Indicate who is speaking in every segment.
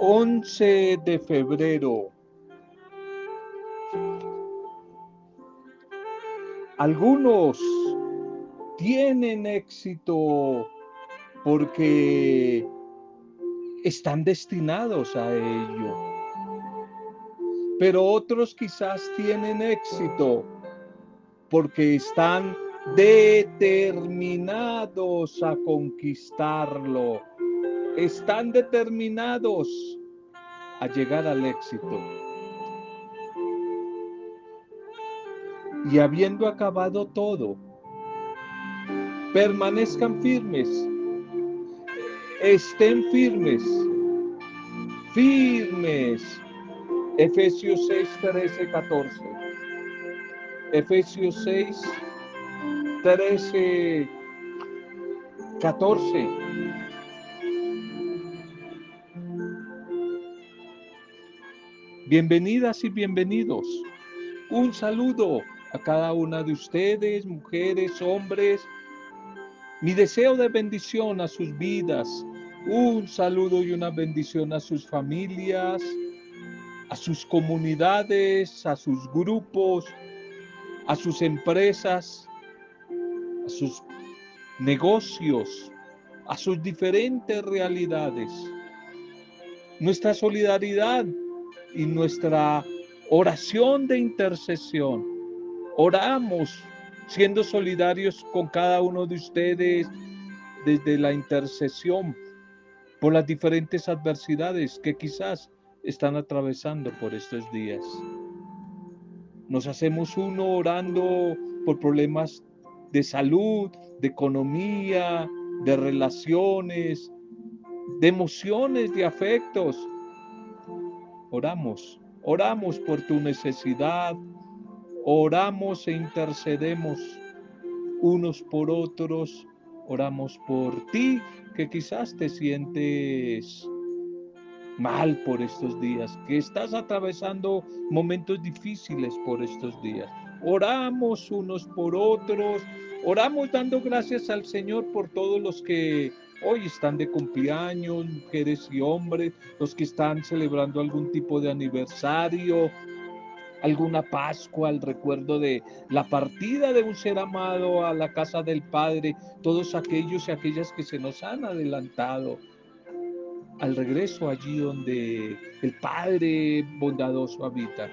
Speaker 1: 11 de febrero. Algunos tienen éxito porque están destinados a ello. Pero otros quizás tienen éxito porque están determinados a conquistarlo. Están determinados a llegar al éxito. Y habiendo acabado todo, permanezcan firmes, estén firmes, firmes. Efesios 6, 13, 14. Efesios 6, 13, 14. Bienvenidas y bienvenidos. Un saludo a cada una de ustedes, mujeres, hombres. Mi deseo de bendición a sus vidas. Un saludo y una bendición a sus familias, a sus comunidades, a sus grupos, a sus empresas, a sus negocios, a sus diferentes realidades. Nuestra solidaridad y nuestra oración de intercesión. Oramos siendo solidarios con cada uno de ustedes desde la intercesión por las diferentes adversidades que quizás están atravesando por estos días. Nos hacemos uno orando por problemas de salud, de economía, de relaciones, de emociones, de afectos. Oramos, oramos por tu necesidad, oramos e intercedemos unos por otros, oramos por ti que quizás te sientes mal por estos días, que estás atravesando momentos difíciles por estos días. Oramos unos por otros, oramos dando gracias al Señor por todos los que hoy están de cumpleaños, mujeres y hombres, los que están celebrando algún tipo de aniversario, alguna Pascua, el recuerdo de la partida de un ser amado a la casa del Padre, todos aquellos y aquellas que se nos han adelantado al regreso allí donde el Padre bondadoso habita.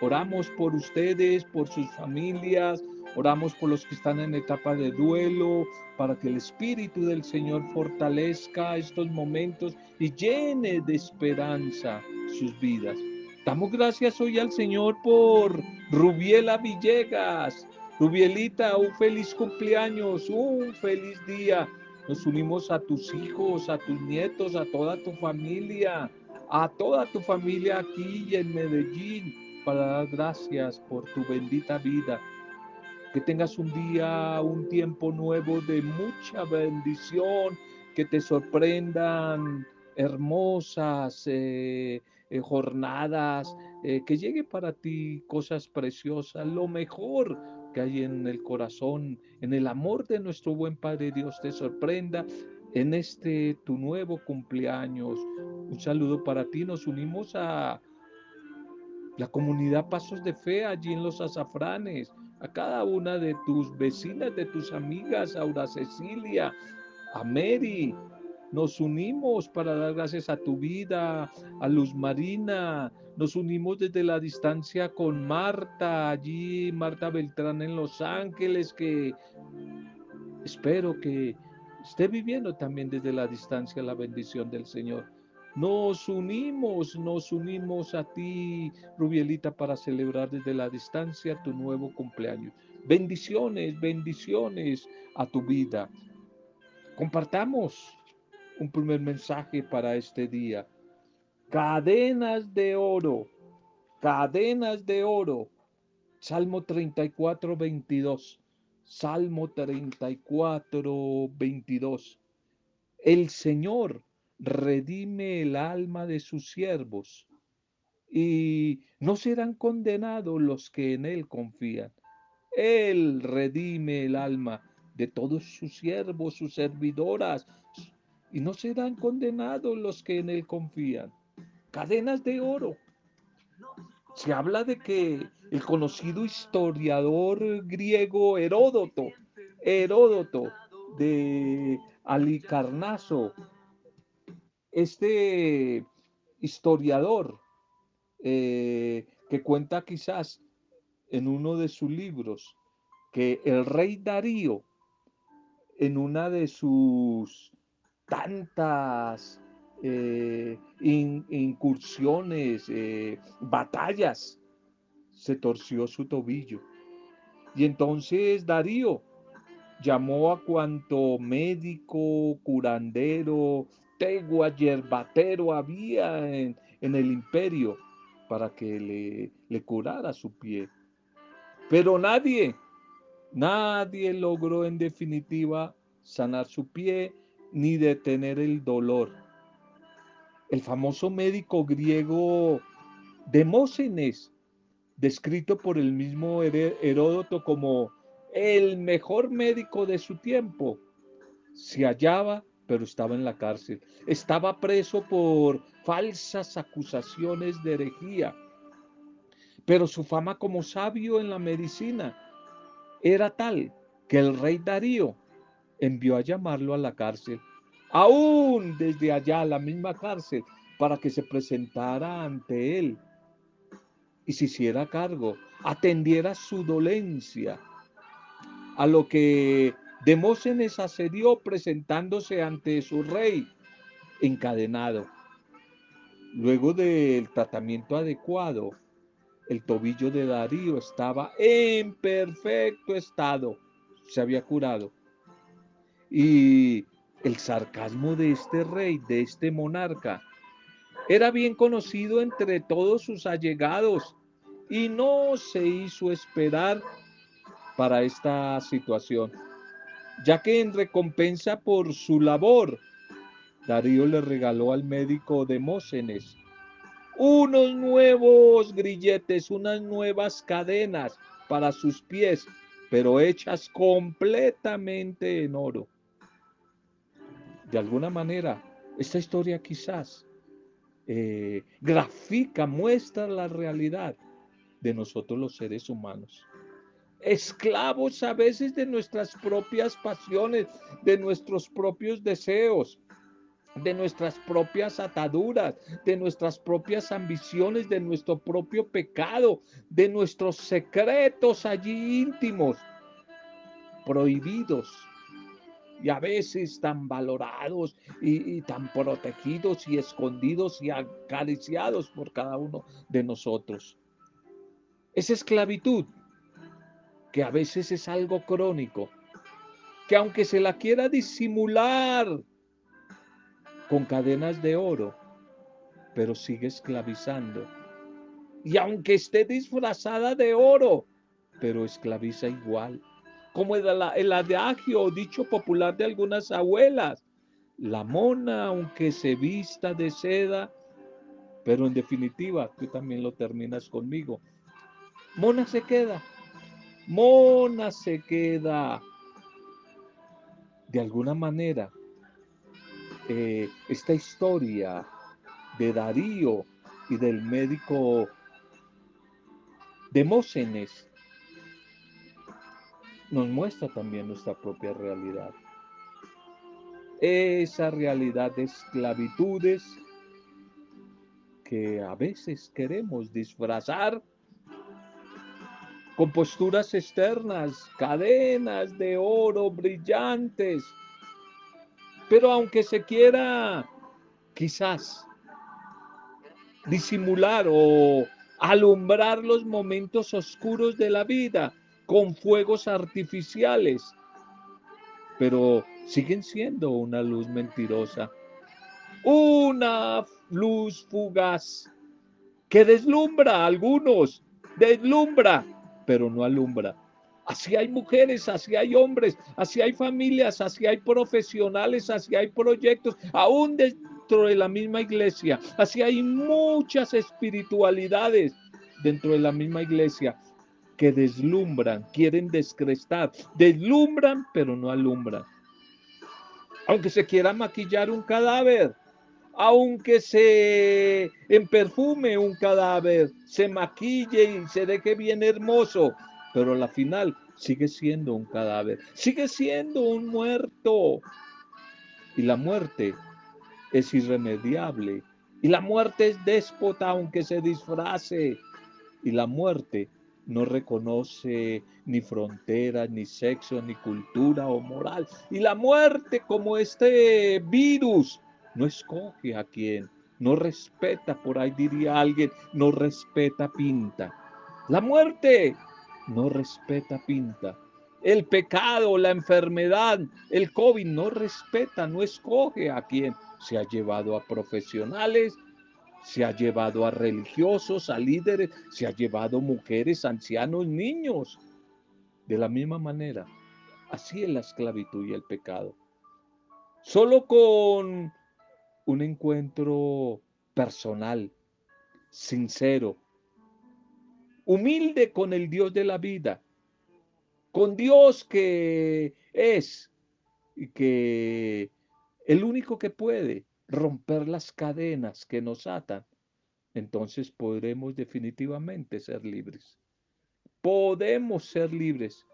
Speaker 1: Oramos por ustedes, por sus familias, oramos por los que están en etapa de duelo, para que el Espíritu del Señor fortalezca estos momentos y llene de esperanza sus vidas. Damos gracias hoy al Señor por Rubiela Villegas. Rubielita, un feliz cumpleaños, un feliz día. Nos unimos a tus hijos, a tus nietos, a toda tu familia, a toda tu familia aquí en Medellín para dar gracias por tu bendita vida. Que tengas un día, un tiempo nuevo de mucha bendición, que te sorprendan hermosas eh, eh, jornadas, eh, que llegue para ti cosas preciosas, lo mejor que hay en el corazón, en el amor de nuestro buen Padre Dios te sorprenda en este tu nuevo cumpleaños. Un saludo para ti. Nos unimos a la comunidad Pasos de Fe allí en los azafranes, a cada una de tus vecinas, de tus amigas, Aura Cecilia, a Mary. Nos unimos para dar gracias a tu vida, a Luz Marina. Nos unimos desde la distancia con Marta, allí, Marta Beltrán en Los Ángeles, que espero que esté viviendo también desde la distancia la bendición del Señor. Nos unimos, nos unimos a ti, Rubielita, para celebrar desde la distancia tu nuevo cumpleaños. Bendiciones, bendiciones a tu vida. Compartamos un primer mensaje para este día. Cadenas de oro, cadenas de oro. Salmo 34, 22. Salmo 34, 22. El Señor redime el alma de sus siervos y no serán condenados los que en Él confían. Él redime el alma de todos sus siervos, sus servidoras, y no serán condenados los que en Él confían. cadenas de oro. Se habla de que el conocido historiador griego Heródoto, Heródoto de Alicarnaso, este historiador eh, que cuenta quizás en uno de sus libros que el rey Darío, en una de sus tantas eh, incursiones, eh, batallas, se torció su tobillo. Y entonces Darío llamó a cuanto médico, curandero, tegua, yerbatero había en, en el imperio para que le, le curara su pie. Pero nadie, nadie logró en definitiva sanar su pie ni detener el dolor. El famoso médico griego Demóstenes, descrito por el mismo Heródoto como el mejor médico de su tiempo, se hallaba, pero estaba en la cárcel. Estaba preso por falsas acusaciones de herejía. Pero su fama como sabio en la medicina era tal que el rey Darío envió a llamarlo a la cárcel, aún desde allá, la misma cárcel, para que se presentara ante él y se hiciera cargo, atendiera su dolencia, a lo que Demóstenes accedió presentándose ante su rey encadenado. Luego del tratamiento adecuado, el tobillo de Darío estaba en perfecto estado, se había curado. Y el sarcasmo de este rey, de este monarca, era bien conocido entre todos sus allegados y no se hizo esperar para esta situación, ya que en recompensa por su labor, Darío le regaló al médico Demóstenes unos nuevos grilletes, unas nuevas cadenas para sus pies, pero hechas completamente en oro. De alguna manera, esta historia quizás eh, grafica, muestra la realidad de nosotros los seres humanos. Esclavos a veces de nuestras propias pasiones, de nuestros propios deseos, de nuestras propias ataduras, de nuestras propias ambiciones, de nuestro propio pecado, de nuestros secretos allí íntimos, prohibidos y a veces tan valorados y, tan protegidos y escondidos y acariciados por cada uno de nosotros. Esa esclavitud, que a veces es algo crónico, que aunque se la quiera disimular con cadenas de oro, pero sigue esclavizando. Y aunque esté disfrazada de oro, pero esclaviza igual. Como el, el adagio dicho popular de algunas abuelas, la mona, aunque se vista de seda, pero en definitiva, tú también lo terminas conmigo. Mona se queda, mona se queda. De alguna manera, eh, esta historia de Darío y del médico Demóstenes nos muestra también nuestra propia realidad. Esa realidad de esclavitudes que a veces queremos disfrazar posturas externas, cadenas de oro brillantes, pero aunque se quiera quizás disimular o alumbrar los momentos oscuros de la vida con fuegos artificiales, pero siguen siendo una luz mentirosa, una luz fugaz que deslumbra a algunos, deslumbra, pero no alumbra. Así hay mujeres, así hay hombres, así hay familias, así hay profesionales, así hay proyectos, aún dentro de la misma iglesia. Así hay muchas espiritualidades dentro de la misma iglesia que deslumbran, quieren descrestar, deslumbran pero no alumbran. Aunque se quiera maquillar un cadáver, aunque se en perfume un cadáver, se maquille y se deje bien hermoso, pero a la final sigue siendo un cadáver, sigue siendo un muerto. Y la muerte es irremediable. Y la muerte es déspota aunque se disfrace. Y la muerte no reconoce ni fronteras, ni sexo, ni cultura o moral. Y la muerte, como este virus, no escoge a quién, no respeta, por ahí diría alguien, no respeta pinta. La muerte no respeta pinta. El pecado, la enfermedad, el COVID no respeta, no escoge a quién. Se ha llevado a profesionales, se ha llevado a religiosos, a líderes, se ha llevado mujeres, ancianos, niños. De la misma manera, así es la esclavitud y el pecado. Solo con un encuentro personal, sincero, humilde con el Dios de la vida, con Dios que es y que el único que puede romper las cadenas que nos atan, entonces podremos definitivamente ser libres. Podemos ser libres.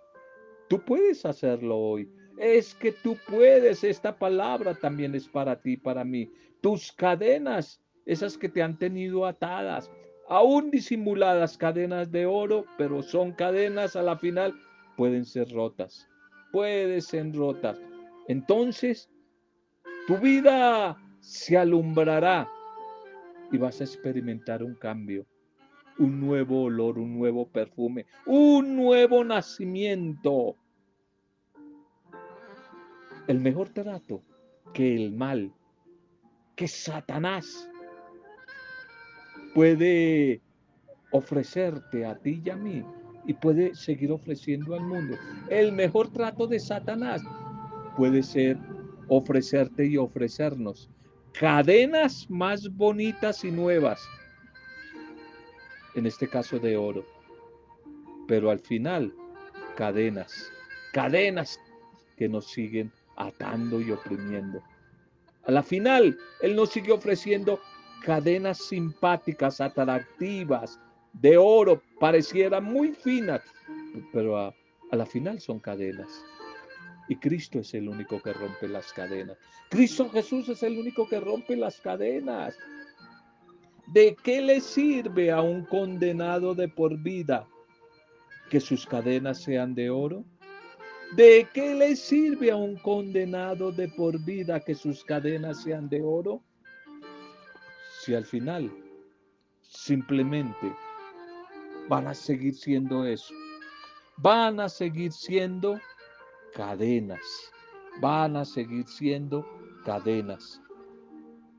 Speaker 1: Tú puedes hacerlo hoy. Es que tú puedes. Esta palabra también es para ti, para mí. Tus cadenas, esas que te han tenido atadas, aún disimuladas cadenas de oro, pero son cadenas a la final, pueden ser rotas. Pueden ser rotas. Entonces, tu vida se alumbrará y vas a experimentar un cambio, un nuevo olor, un nuevo perfume, un nuevo nacimiento. El mejor trato que el mal, que Satanás puede ofrecerte a ti y a mí y puede seguir ofreciendo al mundo. El mejor trato de Satanás puede ser ofrecerte y ofrecernos cadenas más bonitas y nuevas, en este caso de oro, pero al final cadenas, cadenas que nos siguen atando y oprimiendo. A la final, Él nos sigue ofreciendo cadenas simpáticas, atractivas, de oro, parecieran muy finas, pero a, a la final son cadenas. Y Cristo es el único que rompe las cadenas. Cristo Jesús es el único que rompe las cadenas. ¿De qué le sirve a un condenado de por vida que sus cadenas sean de oro? ¿De qué le sirve a un condenado de por vida que sus cadenas sean de oro? Si al final simplemente van a seguir siendo eso. Van a seguir siendo cadenas. Van a seguir siendo cadenas.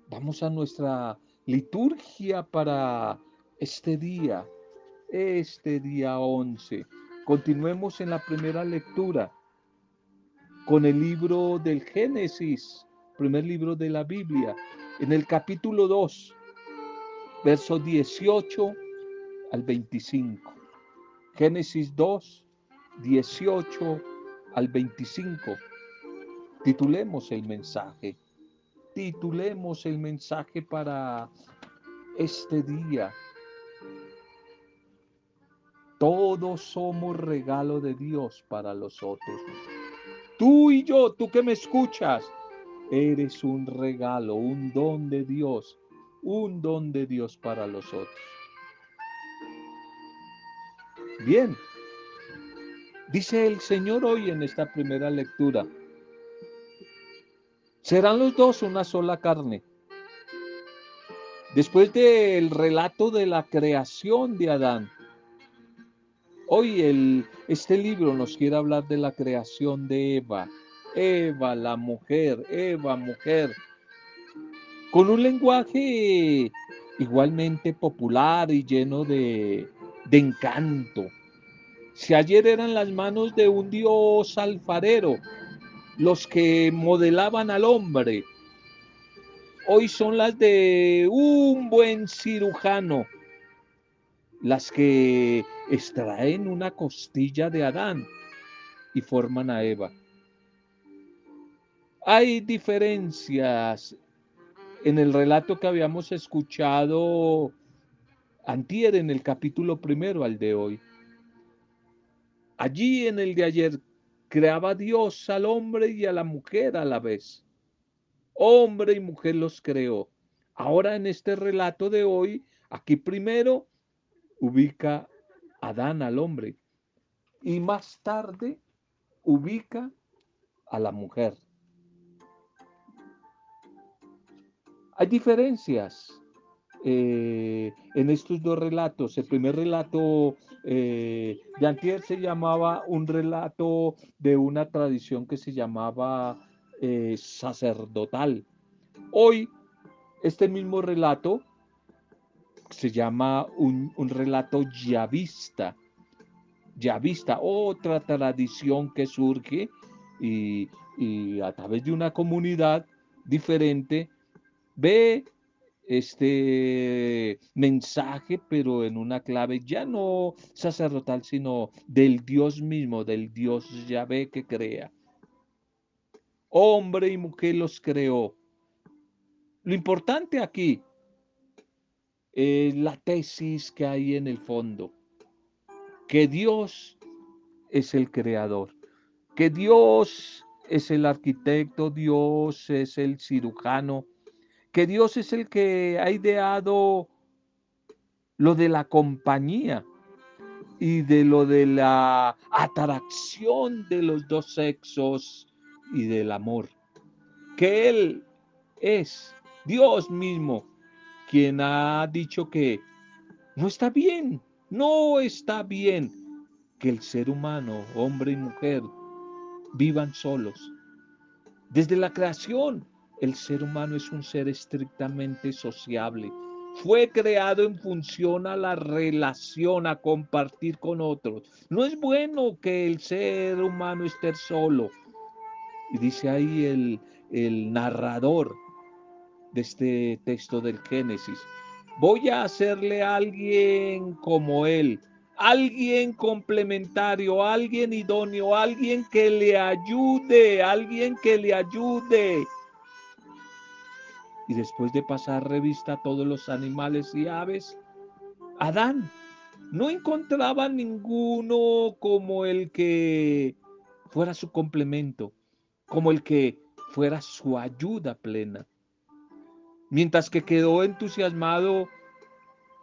Speaker 1: Vamos a nuestra liturgia para este día, este día 11. Continuemos en la primera lectura con el libro del Génesis, primer libro de la Biblia, en el capítulo 2, verso 18 al 25. Génesis 2, 18 al 25. Titulemos el mensaje. Titulemos el mensaje para este día. Todos somos regalo de Dios para los otros. Tú y yo, tú que me escuchas, eres un regalo, un don de Dios, un don de Dios para los otros. Bien, dice el Señor hoy en esta primera lectura, serán los dos una sola carne. Después del relato de la creación de Adán, Hoy el, este libro nos quiere hablar de la creación de Eva. Eva, la mujer, Eva, mujer. Con un lenguaje igualmente popular y lleno de, de encanto. Si ayer eran las manos de un dios alfarero los que modelaban al hombre, hoy son las de un buen cirujano las que extraen una costilla de Adán y forman a Eva. Hay diferencias en el relato que habíamos escuchado antier en el capítulo primero al de hoy. Allí en el de ayer creaba Dios al hombre y a la mujer a la vez. Hombre y mujer los creó. Ahora en este relato de hoy, aquí primero ubica Adán al hombre y más tarde ubica a la mujer. Hay diferencias eh, en estos dos relatos. El primer relato eh, de Antier se llamaba un relato de una tradición que se llamaba eh, sacerdotal. Hoy, este mismo relato se llama un, un relato yavista. Yavista, otra tradición que surge y, y a través de una comunidad diferente ve este mensaje, pero en una clave ya no sacerdotal, sino del Dios mismo, del Dios Yahvé que crea. Hombre y mujer los creó. Lo importante aquí es la tesis que hay en el fondo, que Dios es el creador, que Dios es el arquitecto, Dios es el cirujano, que Dios es el que ha ideado lo de la compañía y de lo de la atracción de los dos sexos y del amor. Que Él es Dios mismo quien ha dicho que no está bien, no está bien que el ser humano, hombre y mujer, vivan solos. Desde la creación el ser humano es un ser estrictamente sociable. Fue creado en función a la relación, a compartir con otros. No es bueno que el ser humano esté solo. Y dice ahí el, el narrador de este texto del Génesis, voy a hacerle a alguien como él, alguien complementario, alguien idóneo, alguien que le ayude, alguien que le ayude y después de pasar revista a todos los animales y aves, Adán no encontraba ninguno como el que fuera su complemento, como el que fuera su ayuda plena. Mientras que quedó entusiasmado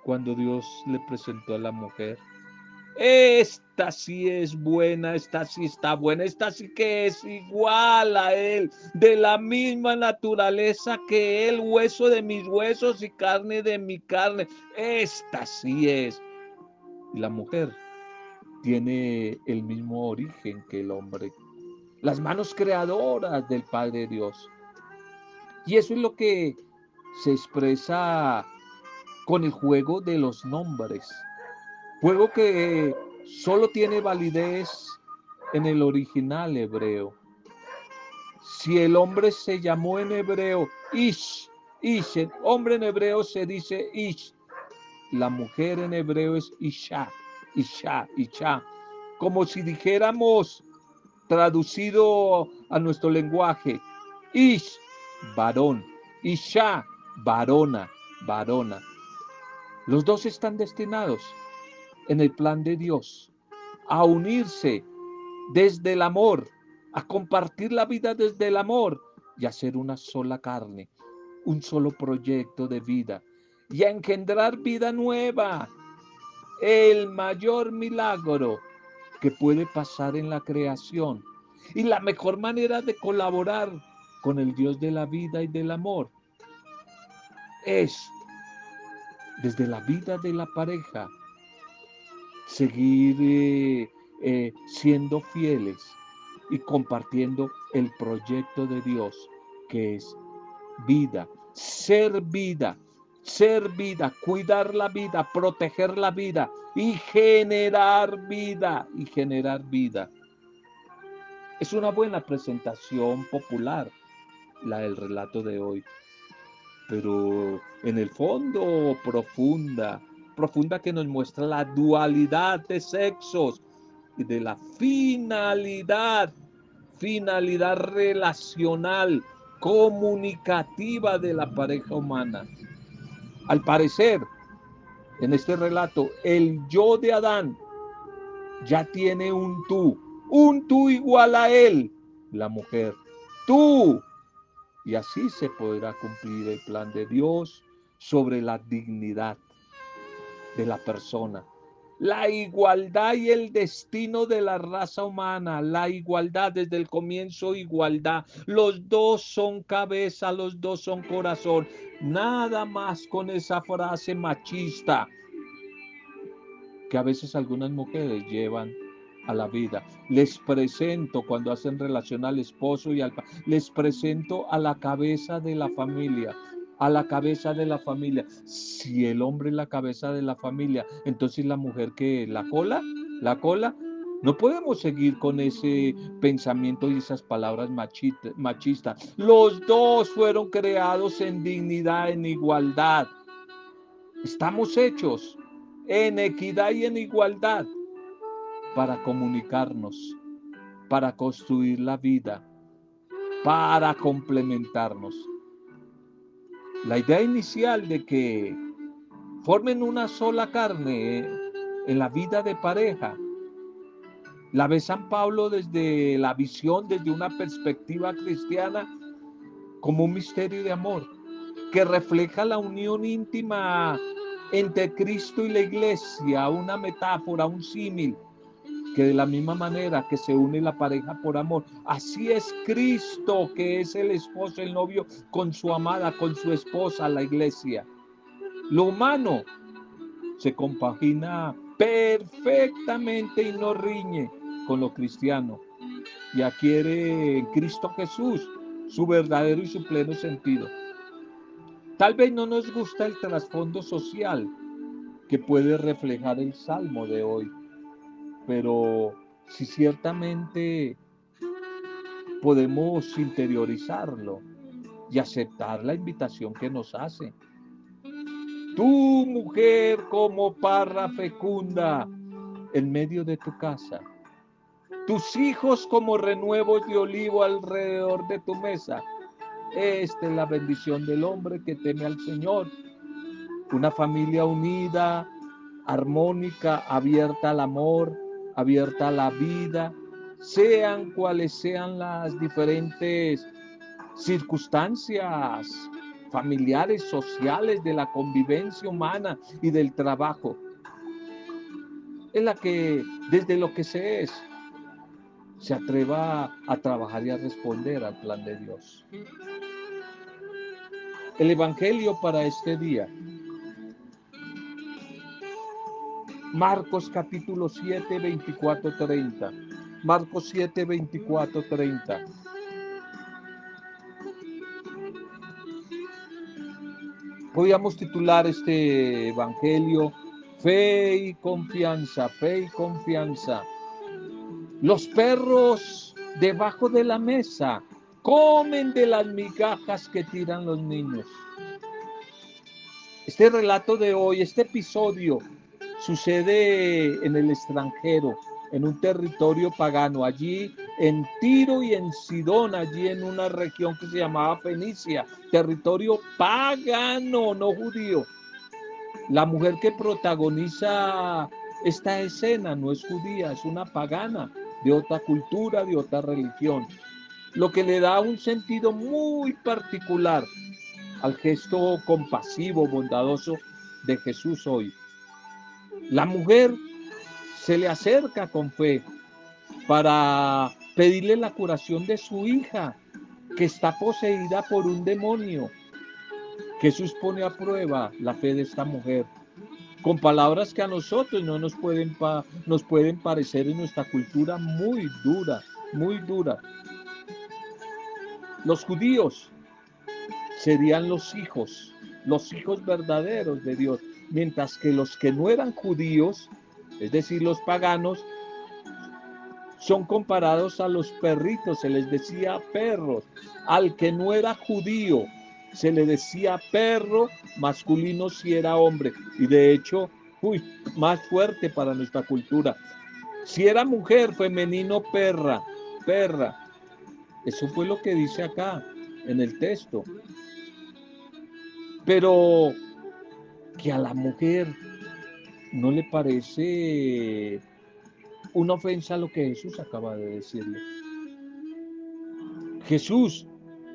Speaker 1: cuando Dios le presentó a la mujer. Esta sí es buena, esta sí está buena, esta sí que es igual a él, de la misma naturaleza que él, hueso de mis huesos y carne de mi carne. Esta sí es. Y la mujer tiene el mismo origen que el hombre, las manos creadoras del Padre Dios. Y eso es lo que se expresa con el juego de los nombres. Juego que solo tiene validez en el original hebreo. Si el hombre se llamó en hebreo Ish, Ish, el hombre en hebreo se dice Ish. La mujer en hebreo es Isha, Isha, Isha. Como si dijéramos traducido a nuestro lenguaje, Ish, varón, Isha, varona, varona. Los dos están destinados en el plan de Dios, a unirse desde el amor, a compartir la vida desde el amor y a ser una sola carne, un solo proyecto de vida y a engendrar vida nueva. El mayor milagro que puede pasar en la creación y la mejor manera de colaborar con el Dios de la vida y del amor es desde la vida de la pareja seguir eh, eh, siendo fieles y compartiendo el proyecto de Dios, que es vida, ser vida, ser vida, cuidar la vida, proteger la vida y generar vida, y generar vida. Es una buena presentación popular la del relato de hoy, pero en el fondo profunda, profunda que nos muestra la dualidad de sexos y de la finalidad, finalidad relacional comunicativa de la pareja humana. Al parecer, en este relato, el yo de Adán ya tiene un tú, un tú igual a él, la mujer. Tú. Y así se podrá cumplir el plan de Dios sobre la dignidad de la persona. La igualdad y el destino de la raza humana, la igualdad desde el comienzo, igualdad. Los dos son cabeza, los dos son corazón. Nada más con esa frase machista que a veces algunas mujeres llevan a la vida. Les presento cuando hacen relación al esposo y al les presento a la cabeza de la familia, a la cabeza de la familia. Si el hombre es la cabeza de la familia, entonces la mujer que la cola, la cola, no podemos seguir con ese pensamiento y esas palabras machistas. Los dos fueron creados en dignidad, en igualdad. Estamos hechos en equidad y en igualdad para comunicarnos, para construir la vida, para complementarnos. La idea inicial de que formen una sola carne en la vida de pareja, la ve San Pablo desde la visión, desde una perspectiva cristiana, como un misterio de amor que refleja la unión íntima entre Cristo y la iglesia, una metáfora, un símil, que de la misma manera que se une la pareja por amor, así es Cristo, que es el esposo, el novio, con su amada, con su esposa, la iglesia. Lo humano se compagina perfectamente y no riñe con lo cristiano y adquiere en Cristo Jesús su verdadero y su pleno sentido. Tal vez no nos gusta el trasfondo social que puede reflejar el salmo de hoy, pero si ciertamente podemos interiorizarlo y aceptar la invitación que nos hace. Tu mujer como parra fecunda en medio de tu casa, tus hijos como renuevos de olivo alrededor de tu mesa esta es la bendición del hombre que teme al Señor. Una familia unida, armónica, abierta al amor, abierta la vida, sean cuales sean las diferentes circunstancias familiares, sociales, de la convivencia humana y del trabajo. Es la que desde lo que se es se atreva a trabajar y a responder al plan de Dios. El Evangelio para este día. Marcos capítulo 7, 24, 30. Marcos 7, 24, 30. Podríamos titular este Evangelio Fe y confianza, fe y confianza. Los perros debajo de la mesa comen de las migajas que tiran los niños. Este relato de hoy, este episodio, sucede en el extranjero, en un territorio pagano, allí en Tiro y en Sidón, allí en una región que se llamaba Fenicia, territorio pagano, no judío. La mujer que protagoniza esta escena no es judía, es una pagana de otra cultura, de otra religión lo que le da un sentido muy particular al gesto compasivo, bondadoso de Jesús hoy. La mujer se le acerca con fe para pedirle la curación de su hija, que está poseída por un demonio. Jesús pone a prueba la fe de esta mujer con palabras que a nosotros no nos pueden, nos pueden parecer en nuestra cultura muy dura, muy dura. Los judíos serían los hijos, los hijos verdaderos de Dios, mientras que los que no eran judíos, es decir, los paganos, son comparados a los perritos, se les decía perros. Al que no era judío, se le decía perro masculino si era hombre. Y de hecho, uy, más fuerte para nuestra cultura. Si era mujer, femenino, perra, perra. Eso fue lo que dice acá. en el texto. Pero que a la mujer no le parece una ofensa lo que Jesús acaba de decirle. Jesús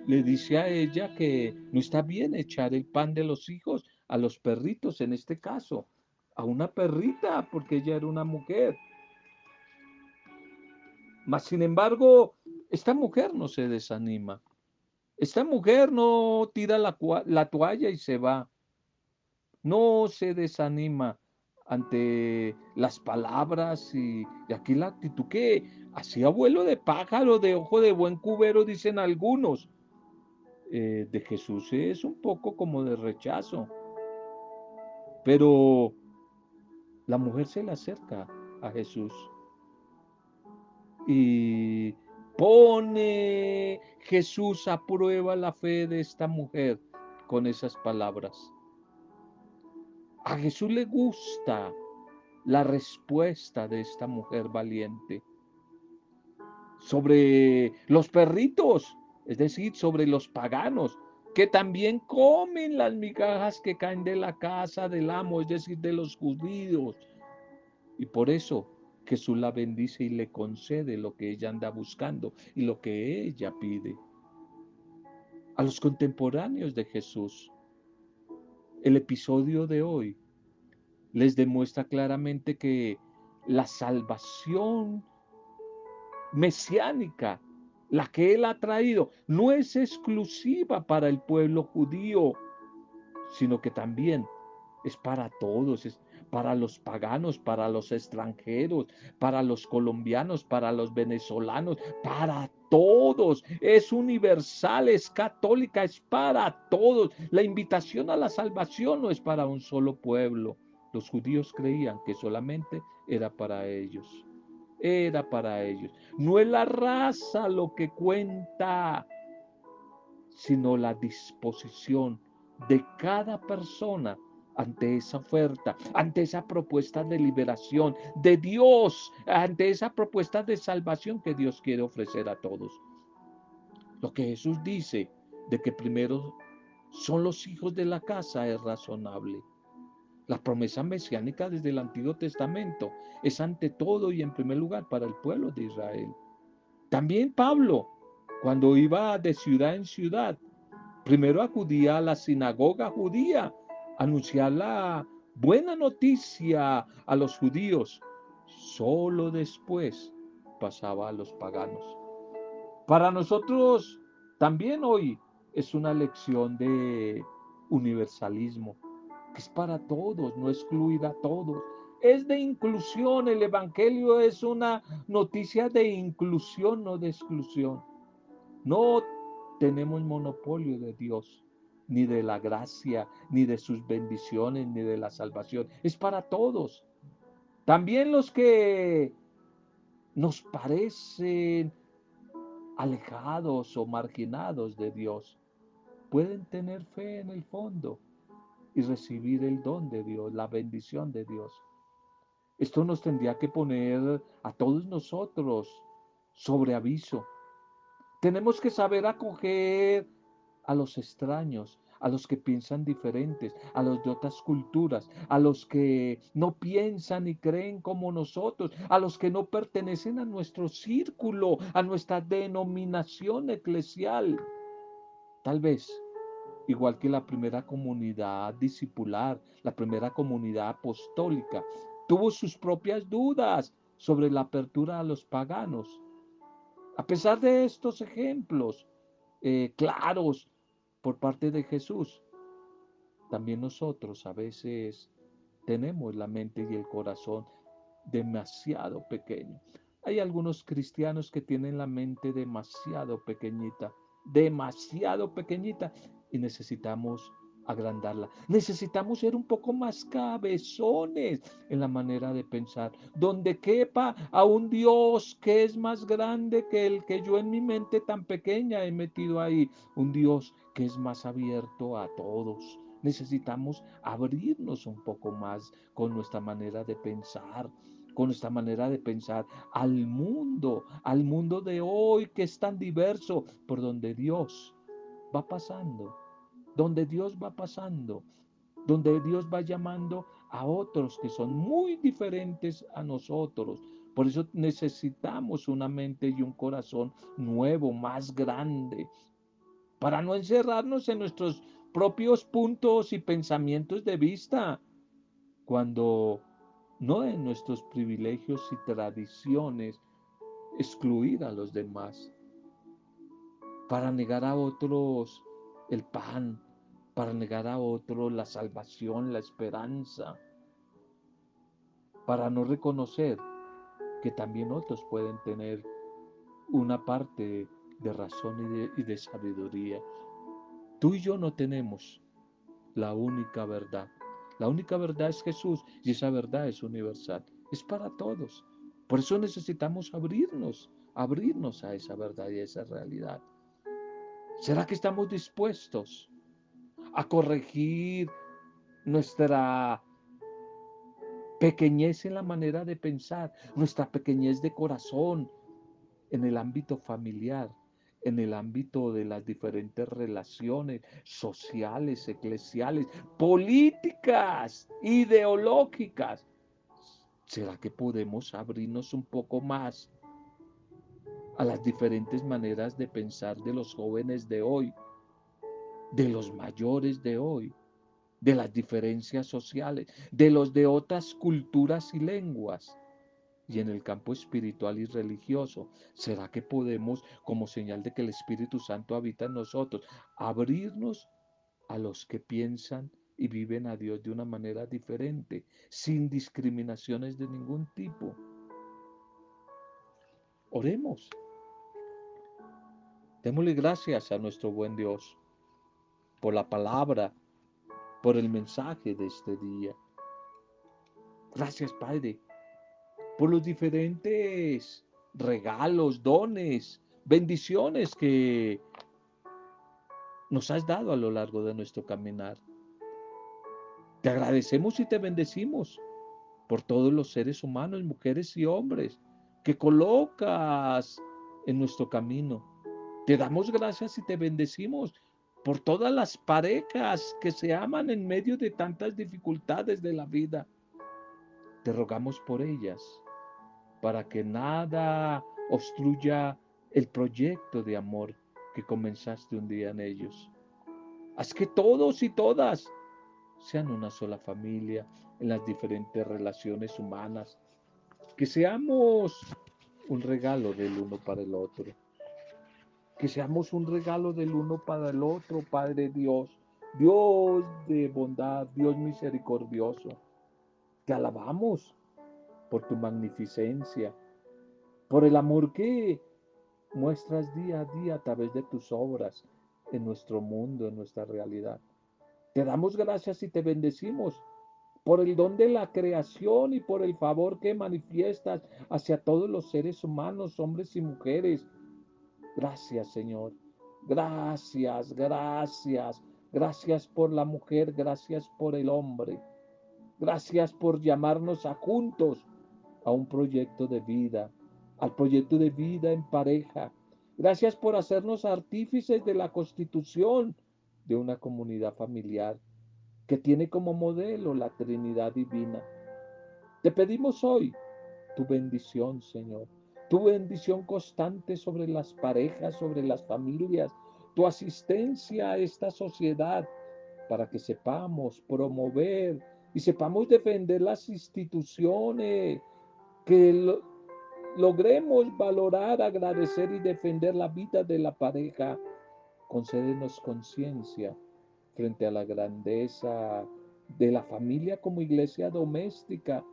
Speaker 1: le dice a ella que no está bien echar el pan de los hijos a los perritos, en este caso, a una perrita, porque ella era una mujer. Mas, sin embargo, esta mujer no se desanima. Esta mujer no tira la, la toalla y se va. No se desanima ante las palabras y, aquí la actitud que así abuelo de pájaro, de ojo de buen cubero, dicen algunos. Eh, de Jesús es un poco como de rechazo. Pero la mujer se le acerca a Jesús y pone Jesús a prueba la fe de esta mujer con esas palabras. A Jesús le gusta la respuesta de esta mujer valiente sobre los perritos, es decir, sobre los paganos, que también comen las migajas que caen de la casa del amo, es decir, de los judíos. Y por eso Jesús la bendice y le concede lo que ella anda buscando y lo que ella pide. A los contemporáneos de Jesús, el episodio de hoy les demuestra claramente que la salvación mesiánica la que Él ha traído, no es exclusiva para el pueblo judío, sino que también es para todos, es para los paganos, para los extranjeros, para los colombianos, para los venezolanos, para todos. Es universal, es católica, es para todos. La invitación a la salvación no es para un solo pueblo. Los judíos creían que solamente era para ellos era para ellos. No es la raza lo que cuenta, sino la disposición de cada persona ante esa oferta, ante esa propuesta de liberación de Dios, ante esa propuesta de salvación que Dios quiere ofrecer a todos. Lo que Jesús dice de que primero son los hijos de la casa es razonable. La promesa mesiánica desde el Antiguo Testamento es ante todo y en primer lugar para el pueblo de Israel. También Pablo, cuando iba de ciudad en ciudad, primero acudía a la sinagoga judía anunciar la buena noticia a los judíos. Solo después pasaba a los paganos. Para nosotros también hoy es una lección de universalismo que es para todos, no excluir a todos. Es de inclusión, el Evangelio es una noticia de inclusión, no de exclusión. No tenemos monopolio de Dios, ni de la gracia, ni de sus bendiciones, ni de la salvación. Es para todos. También los que nos parecen alejados o marginados de Dios pueden tener fe en el fondo y recibir el don de Dios, la bendición de Dios. Esto nos tendría que poner a todos nosotros sobre aviso. Tenemos que saber acoger a los extraños, a los que piensan diferentes, a los de otras culturas, a los que no piensan y creen como nosotros, a los que no pertenecen a nuestro círculo, a nuestra denominación eclesial. Tal vez igual que la primera comunidad discipular, la primera comunidad apostólica, tuvo sus propias dudas sobre la apertura a los paganos. A pesar de estos ejemplos eh, claros por parte de Jesús, también nosotros a veces tenemos la mente y el corazón demasiado pequeño. Hay algunos cristianos que tienen la mente demasiado pequeñita, demasiado pequeñita y necesitamos agrandarla. Necesitamos ser un poco más cabezones en la manera de pensar, donde quepa a un Dios que es más grande que el que yo en mi mente tan pequeña he metido ahí, un Dios que es más abierto a todos. Necesitamos abrirnos un poco más con nuestra manera de pensar, con nuestra manera de pensar al mundo, al mundo de hoy que es tan diverso, por donde Dios va pasando, donde Dios va pasando, donde Dios va llamando a otros que son muy diferentes a nosotros. Por eso necesitamos una mente y un corazón nuevo, más grande, para no encerrarnos en nuestros propios puntos y pensamientos de vista, cuando no en nuestros privilegios y tradiciones excluir a los demás, para negar a otros el pan, para negar a otros la salvación, la esperanza, para no reconocer que también otros pueden tener una parte de razón y de, y de sabiduría. Tú y yo no tenemos la única verdad. La única verdad es Jesús y esa verdad es universal. Es para todos. Por eso necesitamos abrirnos, abrirnos a esa verdad y a esa realidad. ¿Será que estamos dispuestos a corregir nuestra pequeñez en la manera de pensar, nuestra pequeñez de corazón en el ámbito familiar, en el ámbito de las diferentes relaciones sociales, eclesiales, políticas, ideológicas. ¿Será que podemos abrirnos un poco más a las diferentes maneras de pensar de los jóvenes de hoy? De los mayores de hoy, de las diferencias sociales, de los de otras culturas y lenguas. Y en el campo espiritual y religioso, ¿será que podemos, como señal de que el Espíritu Santo habita en nosotros, abrirnos a los que piensan y viven a Dios de una manera diferente, sin discriminaciones de ningún tipo? Oremos. Démosle gracias a nuestro buen Dios por la palabra, por el mensaje de este día. Gracias, Padre, por los diferentes regalos, dones, bendiciones que nos has dado a lo largo de nuestro caminar. Te agradecemos y te bendecimos por todos los seres humanos, mujeres y hombres que colocas en nuestro camino. Te damos gracias y te bendecimos por todas las parejas que se aman en medio de tantas dificultades de la vida. Te rogamos por ellas, para que nada obstruya el proyecto de amor que comenzaste un día en ellos. Haz que todos y todas sean una sola familia en las diferentes relaciones humanas, que seamos un regalo del uno para el otro que seamos un regalo del uno para el otro, Padre Dios, Dios de bondad, Dios misericordioso. Te alabamos por tu magnificencia, por el amor que muestras día a día a través de tus obras en nuestro mundo, en nuestra realidad. Te damos gracias y te bendecimos por el don de la creación y por el favor que manifiestas hacia todos los seres humanos, hombres y mujeres, Gracias, Señor. Gracias, gracias. Gracias por la mujer, gracias por el hombre. Gracias por llamarnos a juntos a un proyecto de vida, al proyecto de vida en pareja. Gracias por hacernos artífices de la constitución de una comunidad familiar que tiene como modelo la Trinidad Divina. Te pedimos hoy tu bendición, Señor tu bendición constante sobre las parejas, sobre las familias, tu asistencia a esta sociedad para que sepamos promover y sepamos defender las instituciones, que logremos valorar, agradecer y defender la vida de la pareja. Concédenos conciencia frente a la grandeza de la familia como iglesia doméstica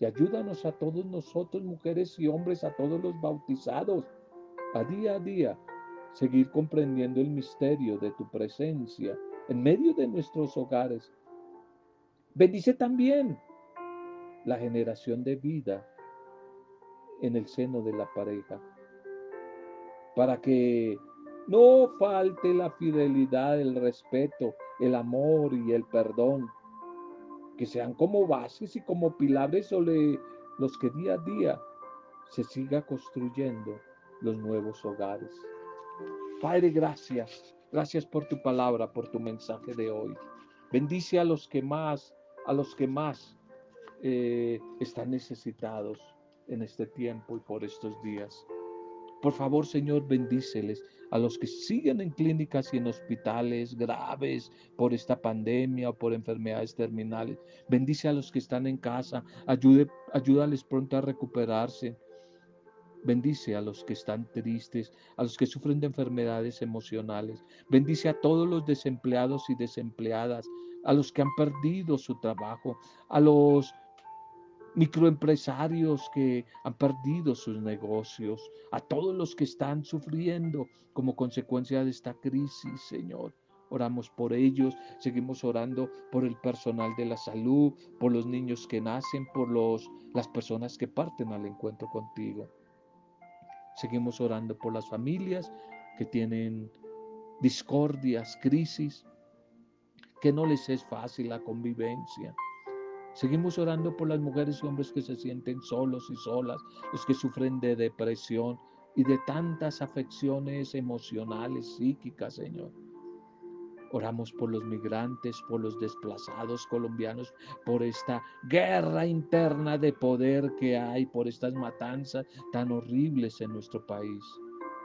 Speaker 1: y ayúdanos a todos nosotros, mujeres y hombres, a todos los bautizados, a día a día, seguir comprendiendo el misterio de tu presencia en medio de nuestros hogares. Bendice también la generación de vida en el seno de la pareja, para que no falte la fidelidad, el respeto, el amor y el perdón que sean como bases y como pilares sobre los que día a día se siga construyendo los nuevos hogares. Padre, gracias. Gracias por tu palabra, por tu mensaje de hoy. Bendice a los que más, a los que más eh, están necesitados en este tiempo y por estos días. Por favor, Señor, bendíceles a los que siguen en clínicas y en hospitales graves por esta pandemia o por enfermedades terminales. Bendice a los que están en casa, ayude, ayúdales pronto a recuperarse. Bendice a los que están tristes, a los que sufren de enfermedades emocionales. Bendice a todos los desempleados y desempleadas, a los que han perdido su trabajo, a los microempresarios que han perdido sus negocios, a todos los que están sufriendo como consecuencia de esta crisis, Señor. Oramos por ellos, seguimos orando por el personal de la salud, por los niños que nacen, por los, las personas que parten al encuentro contigo. Seguimos orando por las familias que tienen discordias, crisis, que no les es fácil la convivencia. Seguimos orando por las mujeres y hombres que se sienten solos y solas, los que sufren de depresión y de tantas afecciones emocionales, psíquicas, Señor. Oramos por los migrantes, por los desplazados colombianos, por esta guerra interna de poder que hay, por estas matanzas tan horribles en nuestro país.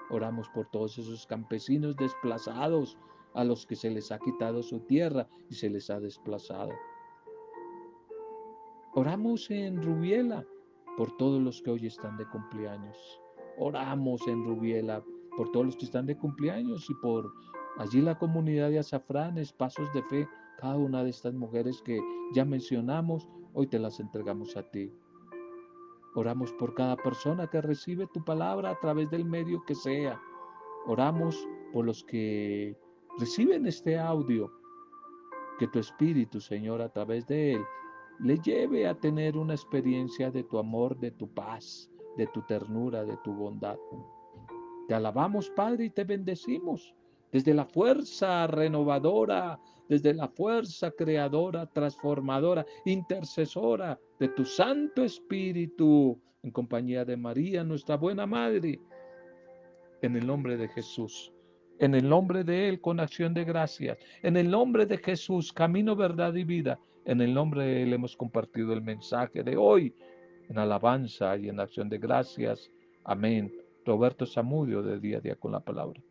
Speaker 1: Oramos por todos esos campesinos desplazados a los que se les ha quitado su tierra y se les ha desplazado. Oramos en Rubiela por todos los que hoy están de cumpleaños. Oramos en Rubiela por todos los que están de cumpleaños y por Allí la comunidad de azafranes, pasos de fe, cada una de estas mujeres que ya mencionamos, hoy te las entregamos a ti. Oramos por cada persona que recibe tu palabra a través del medio que sea. Oramos por los que reciben este audio. Que tu Espíritu, Señor, a través de él, le lleve a tener una experiencia de tu amor, de tu paz, de tu ternura, de tu bondad. Te alabamos, Padre, y te bendecimos desde la fuerza renovadora, desde la fuerza creadora, transformadora, intercesora de tu Santo Espíritu, en compañía de María, nuestra buena Madre, en el nombre de Jesús. En el nombre de Él, con acción de gracias. En el nombre de Jesús, camino, verdad y vida. En el nombre de Él hemos compartido el mensaje de hoy, en alabanza y en acción de gracias. Amén. Roberto Zamudio, de día a día con la palabra.